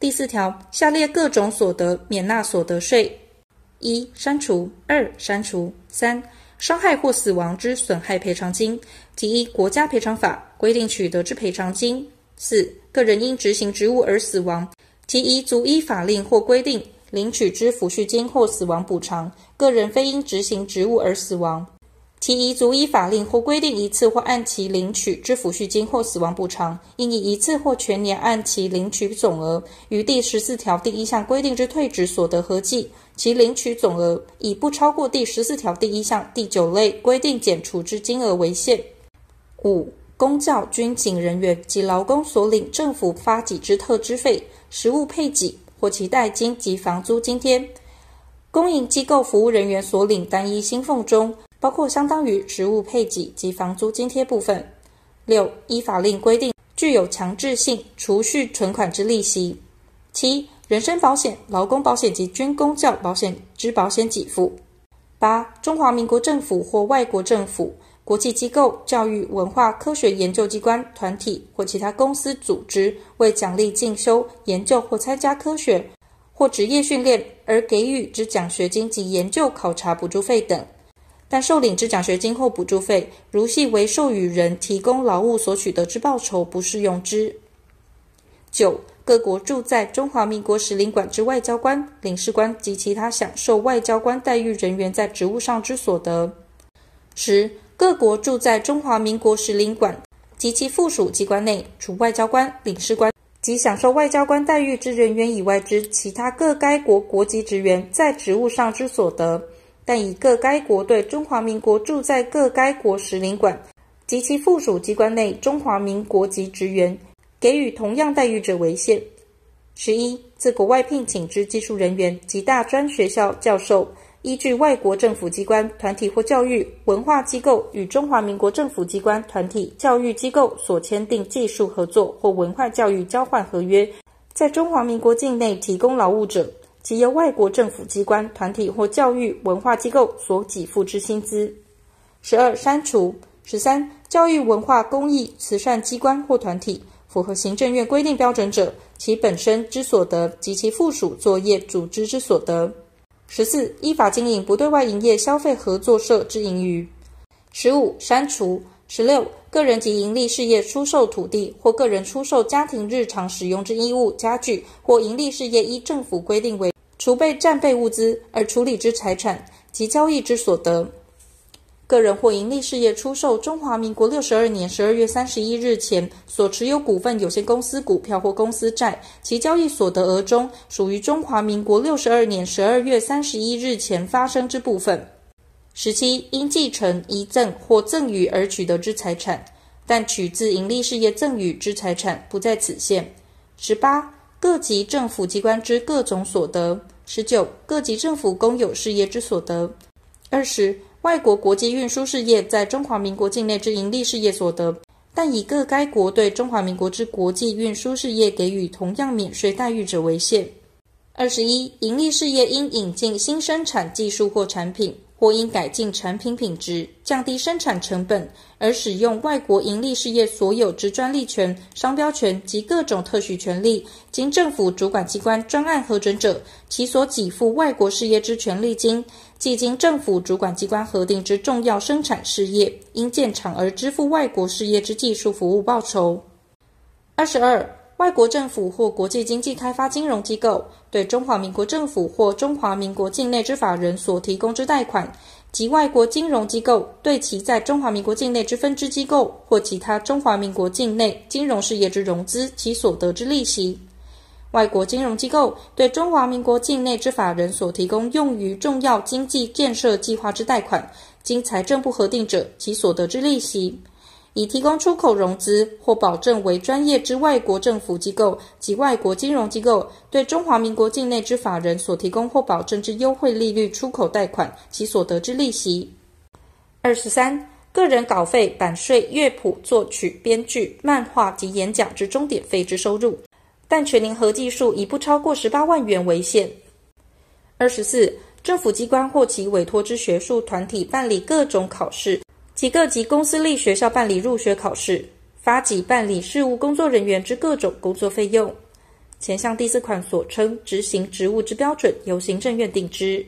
第四条，下列各种所得免纳所得税：一、删除；二、删除；三、伤害或死亡之损害赔偿金，及依国家赔偿法规定取得之赔偿金；四、个人因执行职务而死亡，及依足依法令或规定领取之抚恤金或死亡补偿；个人非因执行职务而死亡。其遗嘱依法令或规定一次或按期领取之抚恤金或死亡补偿，应以一次或全年按期领取总额，与第十四条第一项规定之退职所得合计，其领取总额以不超过第十四条第一项第九类规定减除之金额为限。五、公教军警人员及劳工所领政府发给之特支费、实物配给或其代金及房租津贴；公营机构服务人员所领单一薪俸中。包括相当于实物配给及房租津贴部分。六、依法令规定具有强制性储蓄存款之利息。七、人身保险、劳工保险及军公教保险之保险给付。八、中华民国政府或外国政府、国际机构、教育、文化、科学研究机关、团体或其他公司组织，为奖励进修、研究或参加科学或职业训练而给予之奖学金及研究考察补助费等。但受领之奖学金或补助费，如系为授予人提供劳务所取得之报酬，不适用之。九、各国驻在中华民国使领馆之外交官、领事官及其他享受外交官待遇人员在职务上之所得。十、各国驻在中华民国使领馆及其附属机关内，除外交官、领事官及享受外交官待遇之人员以外之其他各该国国籍职员在职务上之所得。但以各该国对中华民国驻在各该国使领馆及其附属机关内中华民国籍职员给予同样待遇者为限。十一、自国外聘请之技术人员及大专学校教授，依据外国政府机关、团体或教育文化机构与中华民国政府机关、团体、教育机构所签订技术合作或文化教育交换合约，在中华民国境内提供劳务者。即由外国政府机关、团体或教育文化机构所给付之薪资。十二、删除。十三、教育文化公益慈善机关或团体符合行政院规定标准者，其本身之所得及其附属作业组织之所得。十四、依法经营不对外营业消费合作社之盈余。十五、删除。十六、个人及营利事业出售土地或个人出售家庭日常使用之衣物、家具或营利事业依政府规定为储备战备物资而处理之财产及交易之所得，个人或营利事业出售中华民国六十二年十二月三十一日前所持有股份有限公司股票或公司债，其交易所得额中属于中华民国六十二年十二月三十一日前发生之部分。十七，因继承、遗赠或赠与而取得之财产，但取自盈利事业赠与之财产不在此限。十八。各级政府机关之各种所得，十九，各级政府公有事业之所得，二十，外国国际运输事业在中华民国境内之盈利事业所得，但以各该国对中华民国之国际运输事业给予同样免税待遇者为限。二十一，盈利事业应引进新生产技术或产品。或因改进产品品质、降低生产成本而使用外国盈利事业所有之专利权、商标权及各种特许权利，经政府主管机关专案核准者，其所给付外国事业之权利金，即经政府主管机关核定之重要生产事业，因建厂而支付外国事业之技术服务报酬。二十二。外国政府或国际经济开发金融机构对中华民国政府或中华民国境内之法人所提供之贷款，及外国金融机构对其在中华民国境内之分支机构或其他中华民国境内金融事业之融资，其所得之利息；外国金融机构对中华民国境内之法人所提供用于重要经济建设计划之贷款，经财政部核定者，其所得之利息。以提供出口融资或保证为专业之外国政府机构及外国金融机构，对中华民国境内之法人所提供或保证之优惠利率出口贷款，其所得之利息。二十三，个人稿费、版税、乐谱、作曲、编剧、漫画及演讲之终点费之收入，但全年合计数以不超过十八万元为限。二十四，政府机关或其委托之学术团体办理各种考试。其各级公司立学校办理入学考试，发给办理事务工作人员之各种工作费用，前项第四款所称执行职务之标准，由行政院定之。